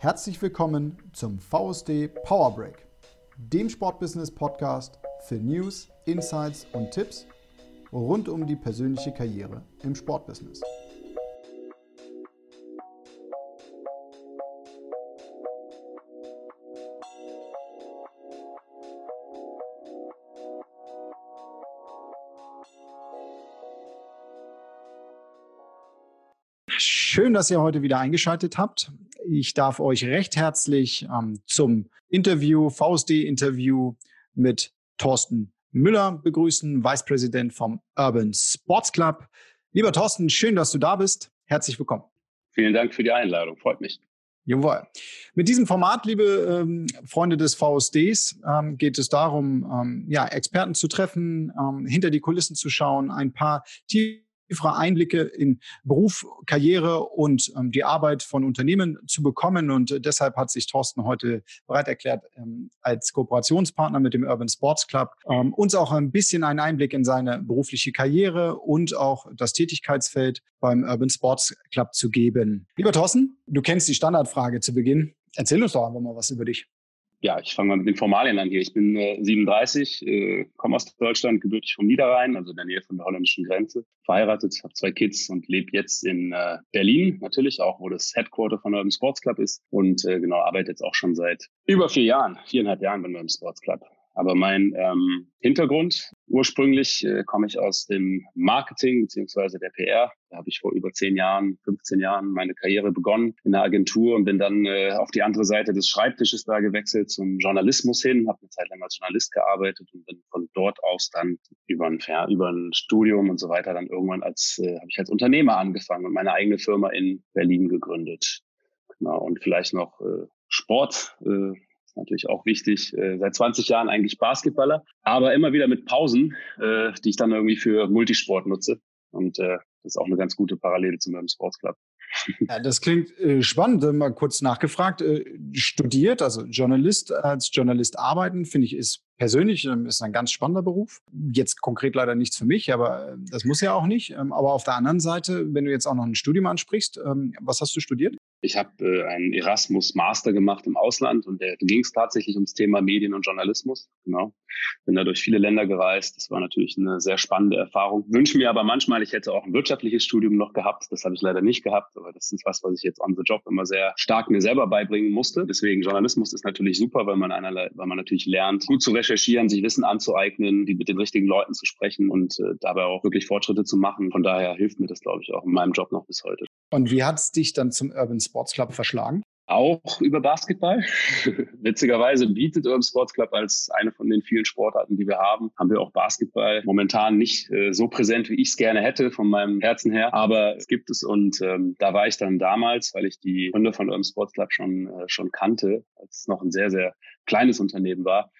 Herzlich willkommen zum VSD Power Break, dem Sportbusiness Podcast für News, Insights und Tipps rund um die persönliche Karriere im Sportbusiness. Schön, dass ihr heute wieder eingeschaltet habt. Ich darf euch recht herzlich ähm, zum Interview, VSD-Interview mit Thorsten Müller begrüßen, Vice President vom Urban Sports Club. Lieber Thorsten, schön, dass du da bist. Herzlich willkommen. Vielen Dank für die Einladung, freut mich. Jawohl. Mit diesem Format, liebe ähm, Freunde des VSDs, ähm, geht es darum, ähm, ja, Experten zu treffen, ähm, hinter die Kulissen zu schauen, ein paar Tiere tiefere Einblicke in Beruf, Karriere und ähm, die Arbeit von Unternehmen zu bekommen. Und äh, deshalb hat sich Thorsten heute bereit erklärt, ähm, als Kooperationspartner mit dem Urban Sports Club ähm, uns auch ein bisschen einen Einblick in seine berufliche Karriere und auch das Tätigkeitsfeld beim Urban Sports Club zu geben. Lieber Thorsten, du kennst die Standardfrage zu Beginn. Erzähl uns doch einfach mal was über dich ja, ich fange mal mit den Formalien an hier. Ich bin äh, 37, äh, komme aus Deutschland, gebürtig vom Niederrhein, also in der Nähe von der holländischen Grenze, verheiratet, habe zwei Kids und lebe jetzt in äh, Berlin, natürlich auch, wo das Headquarter von Urban Sports Club ist und äh, genau arbeite jetzt auch schon seit über vier Jahren, viereinhalb Jahren beim Urban Sports Club. Aber mein ähm, Hintergrund, ursprünglich äh, komme ich aus dem Marketing beziehungsweise der PR. Da habe ich vor über zehn Jahren, 15 Jahren meine Karriere begonnen in der Agentur und bin dann äh, auf die andere Seite des Schreibtisches da gewechselt zum Journalismus hin, habe eine Zeit lang als Journalist gearbeitet und bin von dort aus dann über ein, über ein Studium und so weiter dann irgendwann als, äh, habe ich als Unternehmer angefangen und meine eigene Firma in Berlin gegründet. Genau, und vielleicht noch äh, Sport. Äh, natürlich auch wichtig. Äh, seit 20 Jahren eigentlich Basketballer, aber immer wieder mit Pausen, äh, die ich dann irgendwie für Multisport nutze. Und äh, das ist auch eine ganz gute Parallele zu meinem Sports Club. Ja, das klingt spannend. Mal kurz nachgefragt. Studiert, also Journalist, als Journalist arbeiten, finde ich, ist persönlich ähm, ist ein ganz spannender Beruf. Jetzt konkret leider nichts für mich, aber äh, das muss ja auch nicht. Ähm, aber auf der anderen Seite, wenn du jetzt auch noch ein Studium ansprichst, ähm, was hast du studiert? Ich habe äh, einen Erasmus Master gemacht im Ausland und da ging es tatsächlich ums Thema Medien und Journalismus. Genau. Bin da durch viele Länder gereist. Das war natürlich eine sehr spannende Erfahrung. Wünsche mir aber manchmal, ich hätte auch ein wirtschaftliches Studium noch gehabt. Das habe ich leider nicht gehabt, aber das ist was, was ich jetzt on the job immer sehr stark mir selber beibringen musste. Deswegen Journalismus ist natürlich super, weil man einerlei, weil man natürlich lernt, gut zu recherchieren, sich Wissen anzueignen, die mit den richtigen Leuten zu sprechen und äh, dabei auch wirklich Fortschritte zu machen. Von daher hilft mir das, glaube ich, auch in meinem Job noch bis heute. Und wie hat es dich dann zum Urban Sports Club verschlagen? Auch über Basketball. Witzigerweise bietet Urban Sports Club als eine von den vielen Sportarten, die wir haben, haben wir auch Basketball. Momentan nicht äh, so präsent, wie ich es gerne hätte, von meinem Herzen her. Aber es gibt es und ähm, da war ich dann damals, weil ich die Gründer von Urban Sports Club schon, äh, schon kannte, als es noch ein sehr, sehr kleines Unternehmen war,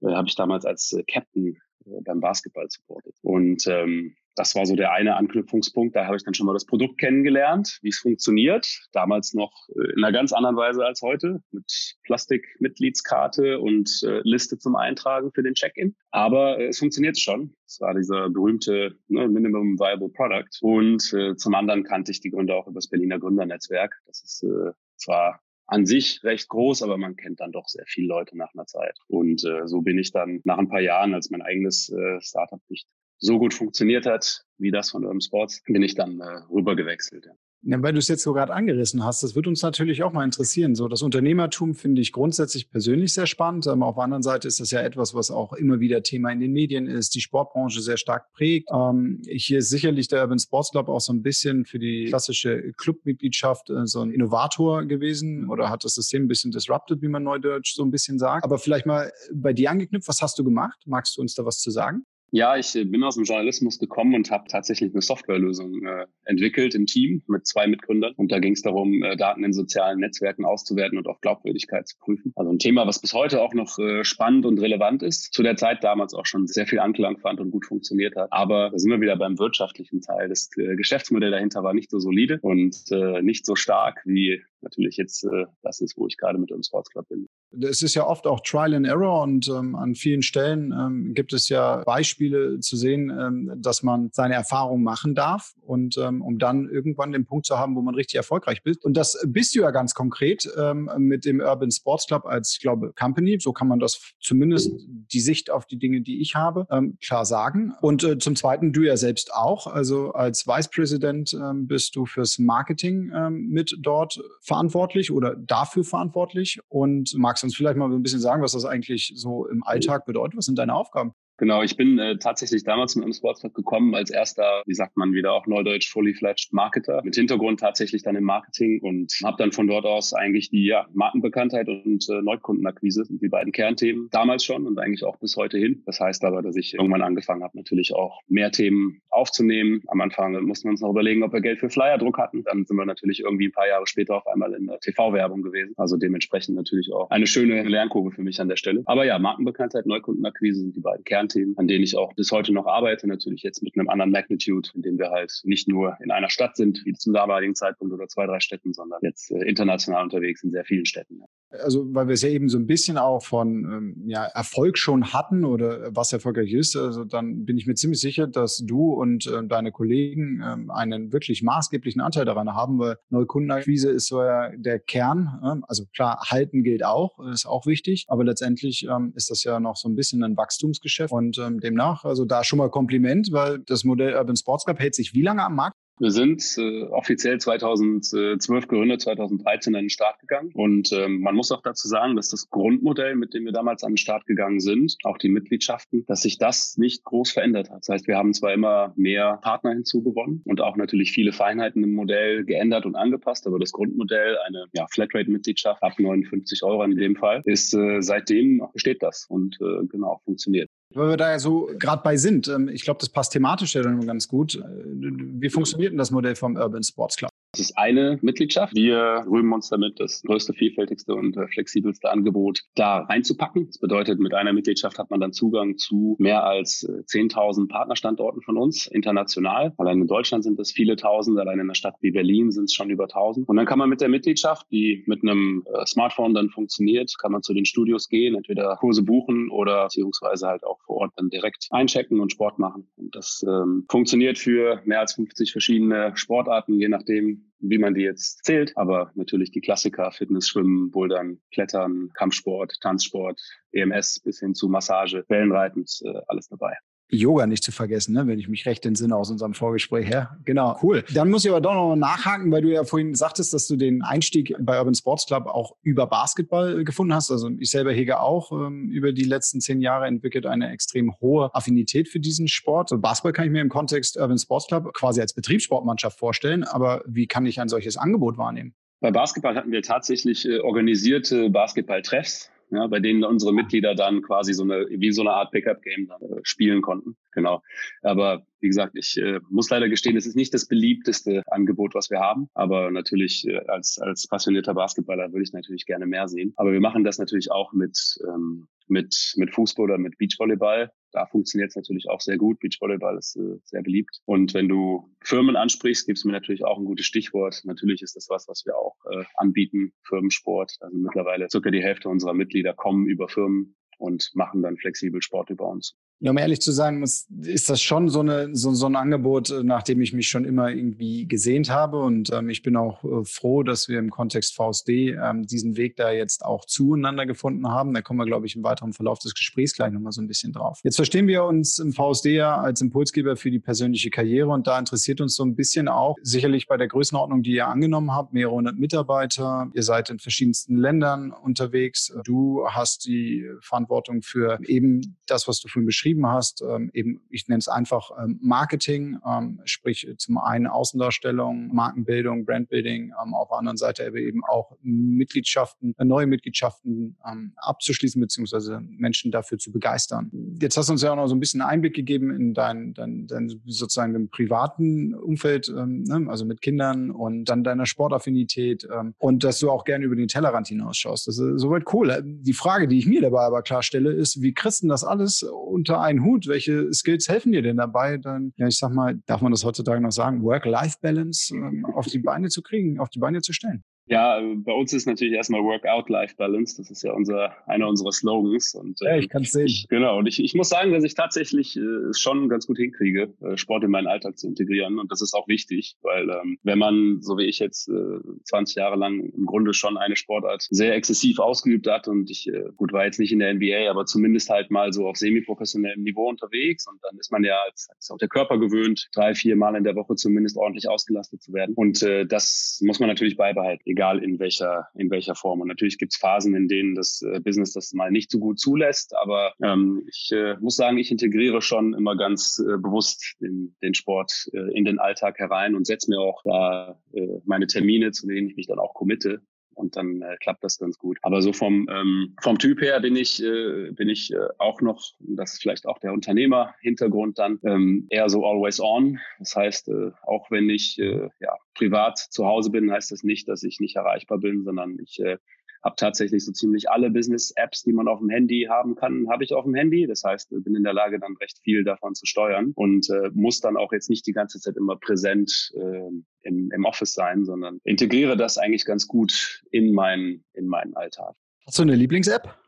äh, habe ich damals als äh, Captain äh, beim Basketball supportet. Und ähm, das war so der eine Anknüpfungspunkt. Da habe ich dann schon mal das Produkt kennengelernt, wie es funktioniert. Damals noch äh, in einer ganz anderen Weise als heute, mit Plastikmitgliedskarte und äh, Liste zum Eintragen für den Check-in. Aber äh, es funktioniert schon. Es war dieser berühmte ne, Minimum Viable Product. Und äh, zum anderen kannte ich die Gründer auch über das Berliner Gründernetzwerk. Das ist äh, zwar an sich recht groß, aber man kennt dann doch sehr viele Leute nach einer Zeit. Und äh, so bin ich dann nach ein paar Jahren, als mein eigenes äh, Startup nicht so gut funktioniert hat wie das von Urban Sports, bin ich dann äh, rüber gewechselt. Ja. Ja, weil du es jetzt so gerade angerissen hast, das wird uns natürlich auch mal interessieren. So, das Unternehmertum finde ich grundsätzlich persönlich sehr spannend. Aber auf der anderen Seite ist das ja etwas, was auch immer wieder Thema in den Medien ist, die Sportbranche sehr stark prägt. Ähm, hier ist sicherlich der Urban Sports Club auch so ein bisschen für die klassische Clubmitgliedschaft äh, so ein Innovator gewesen oder hat das System ein bisschen disrupted, wie man neudeutsch so ein bisschen sagt. Aber vielleicht mal bei dir angeknüpft, was hast du gemacht? Magst du uns da was zu sagen? Ja, ich äh, bin aus dem Journalismus gekommen und habe tatsächlich eine Softwarelösung äh, entwickelt im Team mit zwei Mitgründern. Und da ging es darum, äh, Daten in sozialen Netzwerken auszuwerten und auf Glaubwürdigkeit zu prüfen. Also ein Thema, was bis heute auch noch äh, spannend und relevant ist. Zu der Zeit damals auch schon sehr viel Anklang fand und gut funktioniert hat. Aber da sind wir wieder beim wirtschaftlichen Teil. Das äh, Geschäftsmodell dahinter war nicht so solide und äh, nicht so stark, wie natürlich jetzt äh, das ist, wo ich gerade mit dem Sports Club bin. Es ist ja oft auch Trial and Error und ähm, an vielen Stellen ähm, gibt es ja Beispiele zu sehen, ähm, dass man seine Erfahrungen machen darf und ähm, um dann irgendwann den Punkt zu haben, wo man richtig erfolgreich ist. Und das bist du ja ganz konkret ähm, mit dem Urban Sports Club als, ich glaube, Company. So kann man das zumindest die Sicht auf die Dinge, die ich habe, ähm, klar sagen. Und äh, zum Zweiten du ja selbst auch. Also als Vice President bist du fürs Marketing mit dort verantwortlich oder dafür verantwortlich und magst uns vielleicht mal ein bisschen sagen, was das eigentlich so im Alltag bedeutet? Was sind deine Aufgaben? Genau, ich bin äh, tatsächlich damals mit dem Sportstag gekommen als erster, wie sagt man wieder auch neudeutsch, fully fledged Marketer mit Hintergrund tatsächlich dann im Marketing und habe dann von dort aus eigentlich die ja, Markenbekanntheit und äh, Neukundenakquise, die beiden Kernthemen damals schon und eigentlich auch bis heute hin. Das heißt aber, dass ich irgendwann angefangen habe, natürlich auch mehr Themen aufzunehmen. Am Anfang mussten wir uns noch überlegen, ob wir Geld für Flyerdruck hatten. Dann sind wir natürlich irgendwie ein paar Jahre später auf einmal in der TV-Werbung gewesen. Also dementsprechend natürlich auch eine schöne Lernkurve für mich an der Stelle. Aber ja, Markenbekanntheit, Neukundenakquise sind die beiden Kernthemen. Kernthemen, an denen ich auch bis heute noch arbeite. Natürlich jetzt mit einem anderen Magnitude, in dem wir halt nicht nur in einer Stadt sind, wie zum damaligen Zeitpunkt oder zwei, drei Städten, sondern jetzt äh, international unterwegs in sehr vielen Städten. Also, weil wir es ja eben so ein bisschen auch von ähm, ja, Erfolg schon hatten oder was erfolgreich ist, also dann bin ich mir ziemlich sicher, dass du und äh, deine Kollegen ähm, einen wirklich maßgeblichen Anteil daran haben, weil Neukundenakquise ist so ja der Kern. Ähm, also klar, halten gilt auch, ist auch wichtig, aber letztendlich ähm, ist das ja noch so ein bisschen ein Wachstumsgeschäft und ähm, demnach, also da schon mal Kompliment, weil das Modell Urban Sports Club hält sich wie lange am Markt? Wir sind äh, offiziell 2012 gegründet, 2013 an den Start gegangen. Und ähm, man muss auch dazu sagen, dass das Grundmodell, mit dem wir damals an den Start gegangen sind, auch die Mitgliedschaften, dass sich das nicht groß verändert hat. Das heißt, wir haben zwar immer mehr Partner hinzugewonnen und auch natürlich viele Feinheiten im Modell geändert und angepasst, aber das Grundmodell, eine ja, Flatrate-Mitgliedschaft ab 59 Euro in dem Fall, ist äh, seitdem besteht das und äh, genau funktioniert. Weil wir da ja so gerade bei sind. Ähm, ich glaube, das passt thematisch ja dann ganz gut. Äh, wie funktioniert denn das Modell vom Urban Sports Club? Das ist eine Mitgliedschaft. Wir rühmen uns damit, das größte, vielfältigste und äh, flexibelste Angebot da reinzupacken. Das bedeutet, mit einer Mitgliedschaft hat man dann Zugang zu mehr als 10.000 äh, Partnerstandorten von uns, international. Allein in Deutschland sind es viele Tausend, allein in einer Stadt wie Berlin sind es schon über 1.000. Und dann kann man mit der Mitgliedschaft, die mit einem äh, Smartphone dann funktioniert, kann man zu den Studios gehen, entweder Kurse buchen oder beziehungsweise halt auch vor Ort dann direkt einchecken und Sport machen. Und das ähm, funktioniert für mehr als 50 verschiedene Sportarten, je nachdem, wie man die jetzt zählt. Aber natürlich die Klassiker, Fitness, Schwimmen, Bouldern, Klettern, Kampfsport, Tanzsport, EMS bis hin zu Massage, Wellenreiten, äh, alles dabei. Yoga nicht zu vergessen, ne? wenn ich mich recht entsinne aus unserem Vorgespräch her. Genau, cool. Dann muss ich aber doch noch nachhaken, weil du ja vorhin sagtest, dass du den Einstieg bei Urban Sports Club auch über Basketball gefunden hast. Also ich selber hege auch ähm, über die letzten zehn Jahre entwickelt eine extrem hohe Affinität für diesen Sport. Also Basketball kann ich mir im Kontext Urban Sports Club quasi als Betriebssportmannschaft vorstellen, aber wie kann ich ein solches Angebot wahrnehmen? Bei Basketball hatten wir tatsächlich äh, organisierte Basketballtreffs ja, bei denen unsere Mitglieder dann quasi so eine, wie so eine Art Pickup-Game äh, spielen konnten. Genau. Aber wie gesagt, ich äh, muss leider gestehen, es ist nicht das beliebteste Angebot, was wir haben. Aber natürlich äh, als, als passionierter Basketballer würde ich natürlich gerne mehr sehen. Aber wir machen das natürlich auch mit, ähm, mit, mit Fußball oder mit Beachvolleyball. Da funktioniert es natürlich auch sehr gut. Beachvolleyball ist äh, sehr beliebt. Und wenn du Firmen ansprichst, gibst du mir natürlich auch ein gutes Stichwort. Natürlich ist das was, was wir auch äh, anbieten, Firmensport. Also mittlerweile circa die Hälfte unserer Mitglieder kommen über Firmen und machen dann flexibel Sport über uns. Ja, um ehrlich zu sein, ist, ist das schon so, eine, so, so ein Angebot, äh, nach dem ich mich schon immer irgendwie gesehnt habe. Und ähm, ich bin auch äh, froh, dass wir im Kontext VSD ähm, diesen Weg da jetzt auch zueinander gefunden haben. Da kommen wir, glaube ich, im weiteren Verlauf des Gesprächs gleich nochmal so ein bisschen drauf. Jetzt verstehen wir uns im VSD ja als Impulsgeber für die persönliche Karriere. Und da interessiert uns so ein bisschen auch, sicherlich bei der Größenordnung, die ihr angenommen habt, mehrere hundert Mitarbeiter. Ihr seid in verschiedensten Ländern unterwegs. Du hast die Verantwortung für eben das, was du vorhin beschrieben beschrieben hast, ähm, eben, ich nenne es einfach ähm, Marketing, ähm, sprich zum einen Außendarstellung, Markenbildung, Brandbuilding, ähm, auf der anderen Seite eben auch Mitgliedschaften, äh, neue Mitgliedschaften ähm, abzuschließen, beziehungsweise Menschen dafür zu begeistern. Jetzt hast du uns ja auch noch so ein bisschen Einblick gegeben in dein, dein, dein sozusagen im privaten Umfeld, ne? also mit Kindern und dann deiner Sportaffinität und dass du auch gerne über den Tellerrand hinausschaust. Das ist soweit cool. Die Frage, die ich mir dabei aber klar stelle, ist, wie kriegst du das alles unter einen Hut? Welche Skills helfen dir denn dabei, dann, ja, ich sag mal, darf man das heutzutage noch sagen, Work-Life-Balance ähm, auf die Beine zu kriegen, auf die Beine zu stellen? Ja, bei uns ist natürlich erstmal Workout-Life-Balance. Das ist ja unser, einer unserer Slogans. Und, ja, ich kann es sehen. Ich, genau. Und ich, ich muss sagen, dass ich tatsächlich äh, schon ganz gut hinkriege, äh, Sport in meinen Alltag zu integrieren. Und das ist auch wichtig, weil ähm, wenn man, so wie ich jetzt äh, 20 Jahre lang im Grunde schon eine Sportart sehr exzessiv ausgeübt hat und ich, äh, gut, war jetzt nicht in der NBA, aber zumindest halt mal so auf semi-professionellem Niveau unterwegs. Und dann ist man ja, als, als auch der Körper gewöhnt, drei, vier Mal in der Woche zumindest ordentlich ausgelastet zu werden. Und äh, das muss man natürlich beibehalten egal in welcher, in welcher Form. Und natürlich gibt es Phasen, in denen das äh, Business das mal nicht so gut zulässt. Aber ähm, ich äh, muss sagen, ich integriere schon immer ganz äh, bewusst den, den Sport äh, in den Alltag herein und setze mir auch da äh, meine Termine, zu denen ich mich dann auch committe und dann äh, klappt das ganz gut. Aber so vom ähm, vom Typ her bin ich äh, bin ich äh, auch noch, das ist vielleicht auch der Unternehmer-Hintergrund dann ähm, eher so always on. Das heißt, äh, auch wenn ich äh, ja privat zu Hause bin, heißt das nicht, dass ich nicht erreichbar bin, sondern ich äh, habe tatsächlich so ziemlich alle Business-Apps, die man auf dem Handy haben kann, habe ich auf dem Handy. Das heißt, bin in der Lage, dann recht viel davon zu steuern und äh, muss dann auch jetzt nicht die ganze Zeit immer präsent äh, im, im Office sein, sondern integriere das eigentlich ganz gut in meinen, in meinen Alltag. Hast du eine Lieblings-App?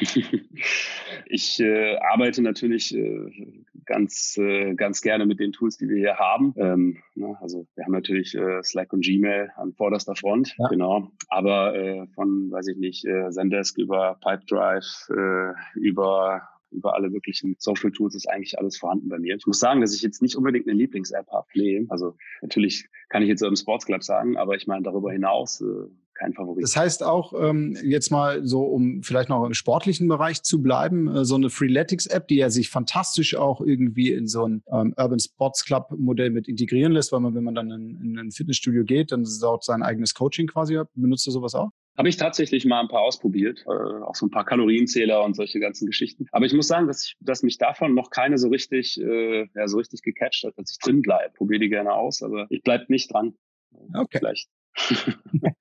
ich äh, arbeite natürlich äh, ganz, äh, ganz gerne mit den Tools, die wir hier haben. Ähm, ne, also wir haben natürlich äh, Slack und Gmail an vorderster Front, ja. genau. Aber äh, von, weiß ich nicht, äh, Zendesk über Pipedrive, äh, über über alle möglichen Social Tools ist eigentlich alles vorhanden bei mir. Ich muss sagen, dass ich jetzt nicht unbedingt eine Lieblings-App habe. Nee. Also natürlich kann ich jetzt im Sports Club sagen, aber ich meine darüber hinaus äh, kein Favorit. Das heißt auch, ähm, jetzt mal so, um vielleicht noch im sportlichen Bereich zu bleiben, äh, so eine Freeletics-App, die ja sich fantastisch auch irgendwie in so ein ähm, Urban Sports Club-Modell mit integrieren lässt, weil man, wenn man dann in, in ein Fitnessstudio geht, dann dort sein eigenes Coaching quasi hat. Benutzt du sowas auch? Habe ich tatsächlich mal ein paar ausprobiert, äh, auch so ein paar Kalorienzähler und solche ganzen Geschichten. Aber ich muss sagen, dass, ich, dass mich davon noch keine so richtig, äh, ja, so richtig gecatcht hat, dass ich drin bleibe. Probiere die gerne aus, aber ich bleib nicht dran. Okay. Vielleicht.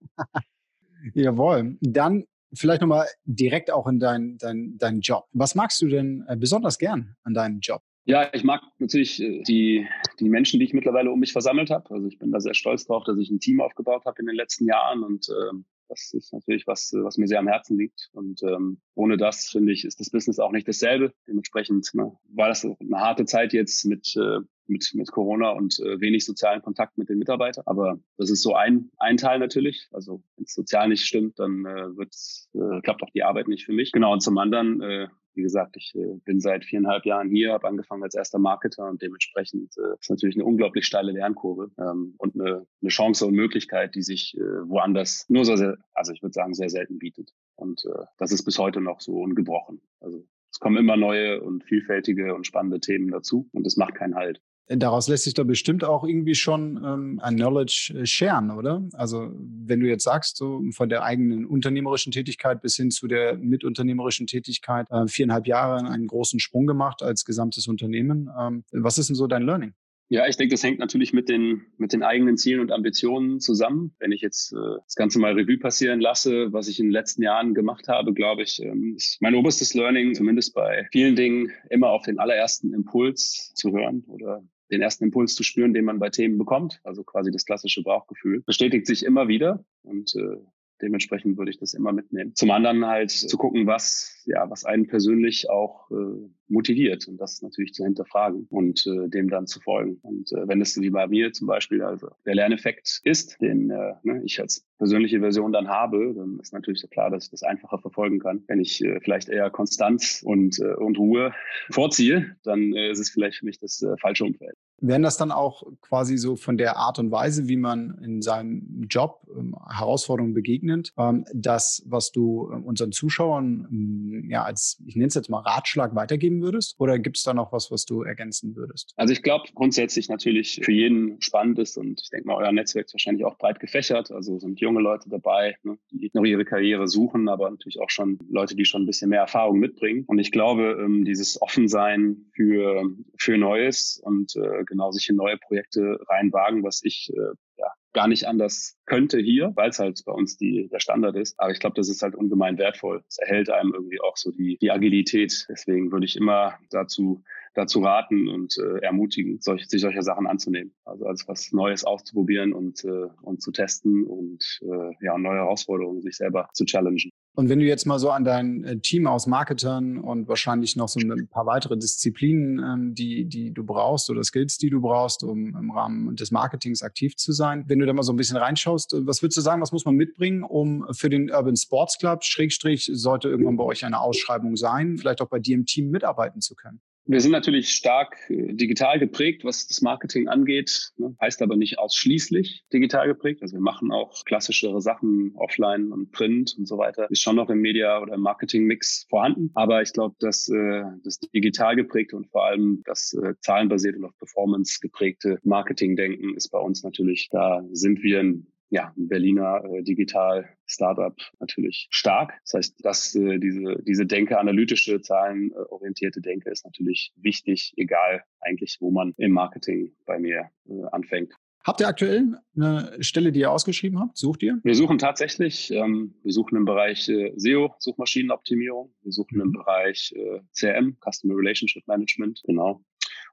Jawohl. Dann vielleicht nochmal direkt auch in deinen dein, dein Job. Was magst du denn äh, besonders gern an deinem Job? Ja, ich mag natürlich äh, die, die Menschen, die ich mittlerweile um mich versammelt habe. Also ich bin da sehr stolz drauf, dass ich ein Team aufgebaut habe in den letzten Jahren und äh, das ist natürlich was, was mir sehr am Herzen liegt. Und ähm, ohne das, finde ich, ist das Business auch nicht dasselbe. Dementsprechend ne, war das eine harte Zeit jetzt mit, äh, mit, mit Corona und äh, wenig sozialen Kontakt mit den Mitarbeitern. Aber das ist so ein, ein Teil natürlich. Also wenn es sozial nicht stimmt, dann äh, wird's, äh, klappt auch die Arbeit nicht für mich. Genau, und zum anderen äh, wie gesagt, ich äh, bin seit viereinhalb Jahren hier, habe angefangen als erster Marketer und dementsprechend äh, ist natürlich eine unglaublich steile Lernkurve ähm, und eine, eine Chance und Möglichkeit, die sich äh, woanders nur so sehr, also ich würde sagen, sehr selten bietet. Und äh, das ist bis heute noch so ungebrochen. Also es kommen immer neue und vielfältige und spannende Themen dazu und es macht keinen Halt. Daraus lässt sich doch bestimmt auch irgendwie schon ähm, ein Knowledge äh, oder? Also wenn du jetzt sagst, so von der eigenen unternehmerischen Tätigkeit bis hin zu der mitunternehmerischen Tätigkeit, äh, viereinhalb Jahre einen großen Sprung gemacht als gesamtes Unternehmen. Ähm, was ist denn so dein Learning? Ja, ich denke, das hängt natürlich mit den, mit den eigenen Zielen und Ambitionen zusammen. Wenn ich jetzt äh, das Ganze mal Revue passieren lasse, was ich in den letzten Jahren gemacht habe, glaube ich, ähm, ist mein oberstes Learning, zumindest bei vielen Dingen, immer auf den allerersten Impuls zu hören oder den ersten Impuls zu spüren, den man bei Themen bekommt, also quasi das klassische Bauchgefühl, bestätigt sich immer wieder und äh, dementsprechend würde ich das immer mitnehmen. Zum anderen halt zu gucken, was ja, was einen persönlich auch äh, motiviert und das natürlich zu hinterfragen und äh, dem dann zu folgen. Und äh, wenn es wie bei mir zum Beispiel also der Lerneffekt ist, den äh, ne, ich als persönliche Version dann habe, dann ist natürlich so klar, dass ich das einfacher verfolgen kann. Wenn ich äh, vielleicht eher Konstanz und, äh, und Ruhe vorziehe, dann äh, ist es vielleicht für mich das äh, falsche Umfeld. Wären das dann auch quasi so von der Art und Weise, wie man in seinem Job ähm, Herausforderungen begegnet, ähm, das, was du äh, unseren Zuschauern ähm, ja, als, ich nenne es jetzt mal Ratschlag weitergeben würdest? Oder gibt es da noch was, was du ergänzen würdest? Also ich glaube grundsätzlich natürlich für jeden spannend ist und ich denke mal, euer Netzwerk ist wahrscheinlich auch breit gefächert. Also sind junge Leute dabei, ne, die noch ihre Karriere suchen, aber natürlich auch schon Leute, die schon ein bisschen mehr Erfahrung mitbringen. Und ich glaube, ähm, dieses Offensein für, für Neues und äh, genau sich in neue Projekte reinwagen, was ich äh, ja, gar nicht anders könnte hier, weil es halt bei uns die, der Standard ist. Aber ich glaube, das ist halt ungemein wertvoll. Es erhält einem irgendwie auch so die, die Agilität. Deswegen würde ich immer dazu dazu raten und äh, ermutigen, solch, sich solcher Sachen anzunehmen. Also als was Neues auszuprobieren und, äh, und zu testen und äh, ja, neue Herausforderungen sich selber zu challengen. Und wenn du jetzt mal so an dein äh, Team aus Marketern und wahrscheinlich noch so ein paar weitere Disziplinen, ähm, die, die du brauchst oder Skills, die du brauchst, um im Rahmen des Marketings aktiv zu sein, wenn du da mal so ein bisschen reinschaust, äh, was würdest du sagen, was muss man mitbringen, um für den Urban Sports Club, Schrägstrich, sollte irgendwann bei euch eine Ausschreibung sein, vielleicht auch bei dir im Team mitarbeiten zu können? Wir sind natürlich stark äh, digital geprägt, was das Marketing angeht, ne? heißt aber nicht ausschließlich digital geprägt. Also wir machen auch klassischere Sachen offline und Print und so weiter. Ist schon noch im Media- oder Marketing-Mix vorhanden. Aber ich glaube, dass äh, das digital geprägte und vor allem das äh, zahlenbasierte und auf Performance geprägte Marketing-Denken ist bei uns natürlich, da sind wir ein ja, ein Berliner äh, Digital Startup natürlich stark. Das heißt, dass äh, diese, diese Denke, analytische, zahlenorientierte Denke ist natürlich wichtig, egal eigentlich, wo man im Marketing bei mir äh, anfängt. Habt ihr aktuell eine Stelle, die ihr ausgeschrieben habt? Sucht ihr? Wir suchen tatsächlich, ähm, wir suchen im Bereich äh, SEO, Suchmaschinenoptimierung. Wir suchen im Bereich äh, CRM, Customer Relationship Management, genau.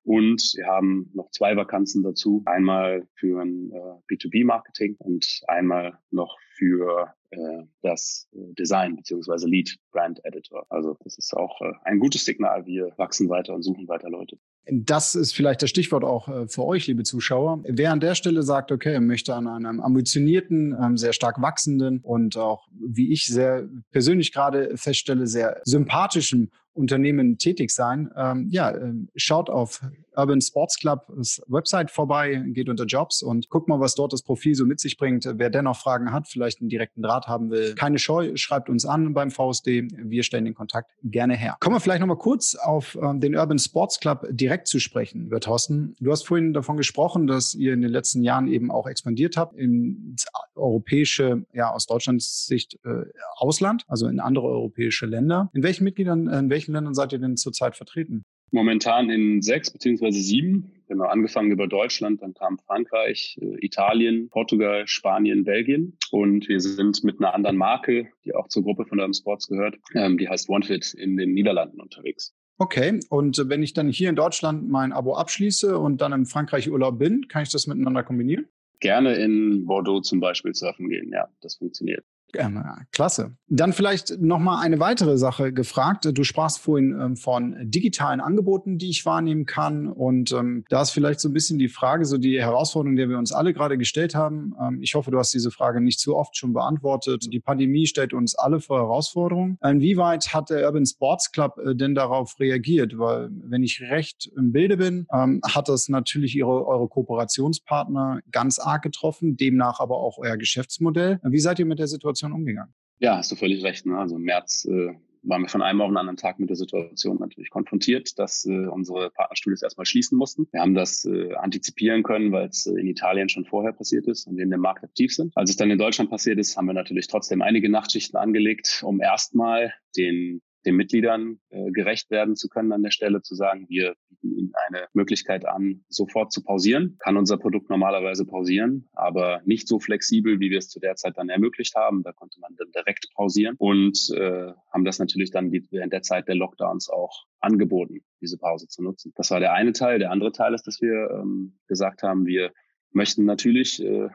Und wir haben noch zwei Vakanzen dazu. Einmal für ein äh, B2B-Marketing und einmal noch für äh, das äh, Design beziehungsweise Lead Brand Editor. Also das ist auch äh, ein gutes Signal. Wir wachsen weiter und suchen weiter Leute. Das ist vielleicht das Stichwort auch äh, für euch, liebe Zuschauer. Wer an der Stelle sagt, okay, möchte an einem ambitionierten, ähm, sehr stark wachsenden und auch, wie ich sehr persönlich gerade feststelle, sehr sympathischen Unternehmen tätig sein, ähm, ja, ähm, schaut auf Urban Sports Club's Website vorbei, geht unter Jobs und guckt mal, was dort das Profil so mit sich bringt. Wer dennoch Fragen hat, vielleicht einen direkten Draht haben will, keine Scheu, schreibt uns an beim VSD. Wir stellen den Kontakt gerne her. Kommen wir vielleicht nochmal kurz auf ähm, den Urban Sports Club direkt zu sprechen, wird Thorsten. Du hast vorhin davon gesprochen, dass ihr in den letzten Jahren eben auch expandiert habt ins europäische, ja, aus Deutschlands Sicht äh, Ausland, also in andere europäische Länder. In welchen Mitgliedern, in welchen Ländern seid ihr denn zurzeit vertreten? Momentan in sechs beziehungsweise sieben. Genau, angefangen über Deutschland, dann kam Frankreich, äh, Italien, Portugal, Spanien, Belgien. Und wir sind mit einer anderen Marke, die auch zur Gruppe von Urban Sports gehört, ähm, die heißt OneFit in den Niederlanden unterwegs. Okay, und wenn ich dann hier in Deutschland mein Abo abschließe und dann in Frankreich Urlaub bin, kann ich das miteinander kombinieren? Gerne in Bordeaux zum Beispiel surfen gehen, ja, das funktioniert. Ja, klasse. Dann vielleicht noch mal eine weitere Sache gefragt. Du sprachst vorhin ähm, von digitalen Angeboten, die ich wahrnehmen kann. Und ähm, da ist vielleicht so ein bisschen die Frage, so die Herausforderung, der wir uns alle gerade gestellt haben. Ähm, ich hoffe, du hast diese Frage nicht zu oft schon beantwortet. Die Pandemie stellt uns alle vor Herausforderungen. Inwieweit hat der Urban Sports Club äh, denn darauf reagiert? Weil, wenn ich recht im Bilde bin, ähm, hat das natürlich ihre, eure Kooperationspartner ganz arg getroffen, demnach aber auch euer Geschäftsmodell. Wie seid ihr mit der Situation Situation umgegangen? Ja, hast du völlig recht. Ne? Also im März äh, waren wir von einem auf den anderen Tag mit der Situation natürlich konfrontiert, dass äh, unsere Partnerstudios erstmal schließen mussten. Wir haben das äh, antizipieren können, weil es äh, in Italien schon vorher passiert ist und wir in dem Markt aktiv sind. Als es dann in Deutschland passiert ist, haben wir natürlich trotzdem einige Nachtschichten angelegt, um erstmal den den Mitgliedern äh, gerecht werden zu können an der Stelle, zu sagen, wir bieten ihnen eine Möglichkeit an, sofort zu pausieren. Kann unser Produkt normalerweise pausieren, aber nicht so flexibel, wie wir es zu der Zeit dann ermöglicht haben. Da konnte man dann direkt pausieren und äh, haben das natürlich dann während der Zeit der Lockdowns auch angeboten, diese Pause zu nutzen. Das war der eine Teil. Der andere Teil ist, dass wir ähm, gesagt haben, wir möchten natürlich äh,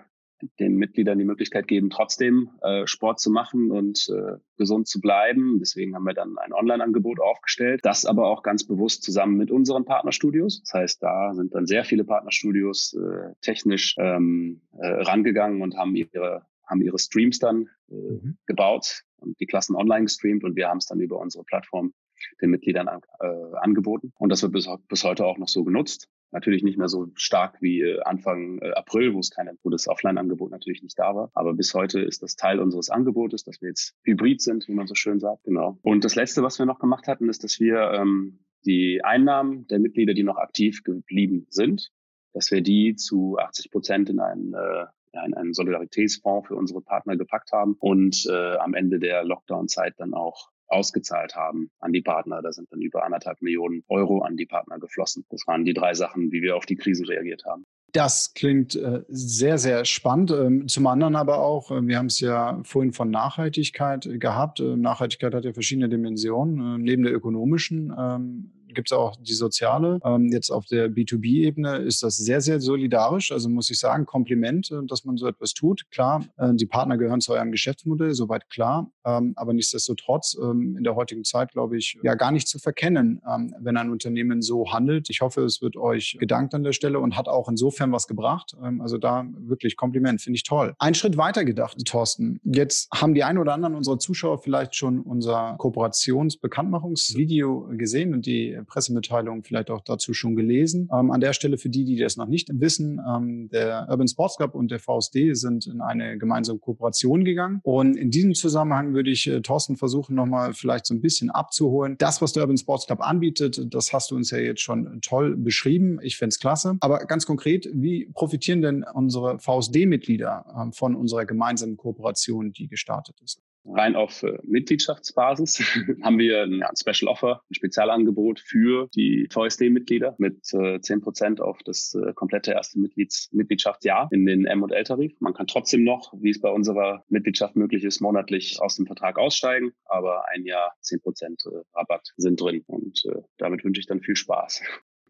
den Mitgliedern die Möglichkeit geben, trotzdem äh, Sport zu machen und äh, gesund zu bleiben. Deswegen haben wir dann ein Online-Angebot aufgestellt, das aber auch ganz bewusst zusammen mit unseren Partnerstudios. Das heißt, da sind dann sehr viele Partnerstudios äh, technisch ähm, äh, rangegangen und haben ihre haben ihre Streams dann äh, mhm. gebaut und die Klassen online gestreamt und wir haben es dann über unsere Plattform den Mitgliedern äh, angeboten. Und das wird bis, bis heute auch noch so genutzt. Natürlich nicht mehr so stark wie äh, Anfang äh, April, wo es keine, wo das Offline-Angebot natürlich nicht da war. Aber bis heute ist das Teil unseres Angebotes, dass wir jetzt hybrid sind, wie man so schön sagt. Genau. Und das letzte, was wir noch gemacht hatten, ist, dass wir ähm, die Einnahmen der Mitglieder, die noch aktiv geblieben sind, dass wir die zu 80 Prozent in einen äh, in einen Solidaritätsfonds für unsere Partner gepackt haben und äh, am Ende der Lockdown-Zeit dann auch ausgezahlt haben an die Partner. Da sind dann über anderthalb Millionen Euro an die Partner geflossen. Das waren die drei Sachen, wie wir auf die Krise reagiert haben. Das klingt äh, sehr, sehr spannend. Ähm, zum anderen aber auch, äh, wir haben es ja vorhin von Nachhaltigkeit gehabt. Äh, Nachhaltigkeit hat ja verschiedene Dimensionen. Neben der ökonomischen ähm, gibt es auch die soziale. Ähm, jetzt auf der B2B-Ebene ist das sehr, sehr solidarisch. Also muss ich sagen, Kompliment, äh, dass man so etwas tut. Klar, äh, die Partner gehören zu eurem Geschäftsmodell, soweit klar. Ähm, aber nichtsdestotrotz ähm, in der heutigen Zeit, glaube ich, ja gar nicht zu verkennen, ähm, wenn ein Unternehmen so handelt. Ich hoffe, es wird euch gedankt an der Stelle und hat auch insofern was gebracht. Ähm, also da wirklich Kompliment, finde ich toll. Ein Schritt weiter gedacht, Thorsten. Jetzt haben die ein oder anderen unserer Zuschauer vielleicht schon unser Kooperationsbekanntmachungsvideo gesehen und die Pressemitteilung vielleicht auch dazu schon gelesen. Ähm, an der Stelle für die, die das noch nicht wissen, ähm, der Urban Sports Club und der VSD sind in eine gemeinsame Kooperation gegangen. Und in diesem Zusammenhang würde ich äh, Thorsten versuchen, nochmal vielleicht so ein bisschen abzuholen. Das, was der Urban Sports Club anbietet, das hast du uns ja jetzt schon toll beschrieben. Ich finde es klasse. Aber ganz konkret, wie profitieren denn unsere VSD-Mitglieder äh, von unserer gemeinsamen Kooperation, die gestartet ist? Rein auf äh, Mitgliedschaftsbasis haben wir ein, Special Offer, ein Spezialangebot für die VSD-Mitglieder mit äh, 10% auf das äh, komplette erste Mitglieds Mitgliedschaftsjahr in den M- und L-Tarif. Man kann trotzdem noch, wie es bei unserer Mitgliedschaft möglich ist, monatlich aus dem Vertrag aussteigen, aber ein Jahr 10% äh, Rabatt sind drin und damit wünsche ich dann viel Spaß.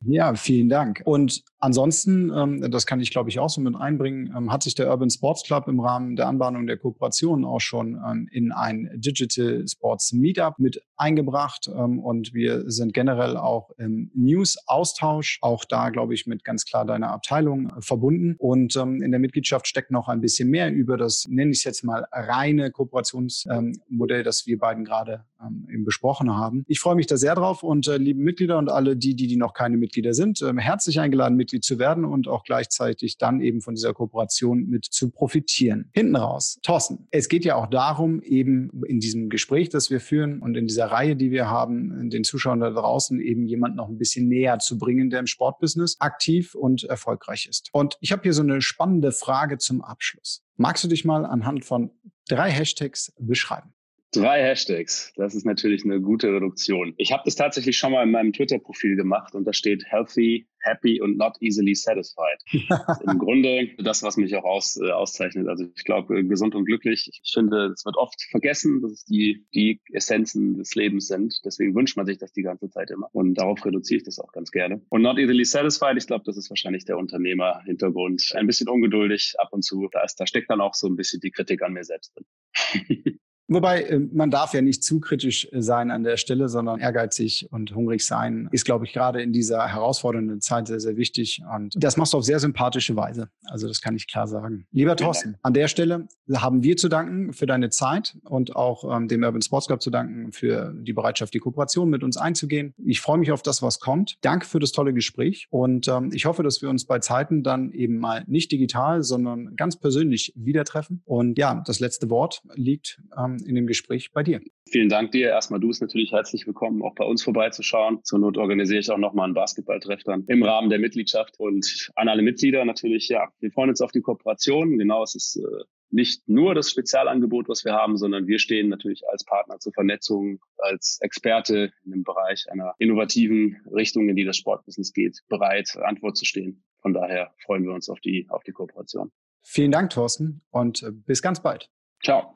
Ja, vielen Dank. Und ansonsten, ähm, das kann ich glaube ich auch so mit einbringen, ähm, hat sich der Urban Sports Club im Rahmen der Anbahnung der Kooperation auch schon ähm, in ein Digital Sports Meetup mit eingebracht. Und wir sind generell auch im News-Austausch, auch da glaube ich mit ganz klar deiner Abteilung äh, verbunden. Und in der Mitgliedschaft steckt noch ein bisschen mehr über das, nenne ich es jetzt mal, reine Kooperationsmodell, das wir beiden gerade eben besprochen haben. Ich freue mich da sehr drauf und äh, liebe Mitglieder und alle die, die, die noch keine Mitglieder sind, ähm, herzlich eingeladen, Mitglied zu werden und auch gleichzeitig dann eben von dieser Kooperation mit zu profitieren. Hinten raus, Thorsten, es geht ja auch darum, eben in diesem Gespräch, das wir führen und in dieser Reihe, die wir haben, den Zuschauern da draußen eben jemand noch ein bisschen näher zu bringen, der im Sportbusiness aktiv und erfolgreich ist. Und ich habe hier so eine spannende Frage zum Abschluss. Magst du dich mal anhand von drei Hashtags beschreiben? Drei Hashtags. Das ist natürlich eine gute Reduktion. Ich habe das tatsächlich schon mal in meinem Twitter-Profil gemacht und da steht healthy, happy und not easily satisfied. Im Grunde das, was mich auch aus, äh, auszeichnet. Also ich glaube, äh, gesund und glücklich. Ich finde, es wird oft vergessen, dass es die, die Essenzen des Lebens sind. Deswegen wünscht man sich das die ganze Zeit immer. Und darauf reduziere ich das auch ganz gerne. Und not easily satisfied, ich glaube, das ist wahrscheinlich der Unternehmer-Hintergrund. Ein bisschen ungeduldig ab und zu. Da, ist, da steckt dann auch so ein bisschen die Kritik an mir selbst drin. Wobei, äh, man darf ja nicht zu kritisch äh, sein an der Stelle, sondern ehrgeizig und hungrig sein ist, glaube ich, gerade in dieser herausfordernden Zeit sehr, sehr wichtig. Und das machst du auf sehr sympathische Weise. Also das kann ich klar sagen. Lieber Thorsten, an der Stelle haben wir zu danken für deine Zeit und auch ähm, dem Urban Sports Club zu danken für die Bereitschaft, die Kooperation mit uns einzugehen. Ich freue mich auf das, was kommt. Danke für das tolle Gespräch und ähm, ich hoffe, dass wir uns bei Zeiten dann eben mal nicht digital, sondern ganz persönlich wieder treffen. Und ja, das letzte Wort liegt ähm, in dem Gespräch bei dir. Vielen Dank dir. Erstmal du bist natürlich herzlich willkommen, auch bei uns vorbeizuschauen. Zur Not organisiere ich auch nochmal einen Basketballtreff dann im Rahmen der Mitgliedschaft und an alle Mitglieder natürlich, ja, wir freuen uns auf die Kooperation. Genau, es ist äh, nicht nur das Spezialangebot, was wir haben, sondern wir stehen natürlich als Partner zur Vernetzung, als Experte in dem Bereich einer innovativen Richtung, in die das Sportbusiness geht, bereit, Antwort zu stehen. Von daher freuen wir uns auf die, auf die Kooperation. Vielen Dank, Thorsten, und äh, bis ganz bald. Ciao.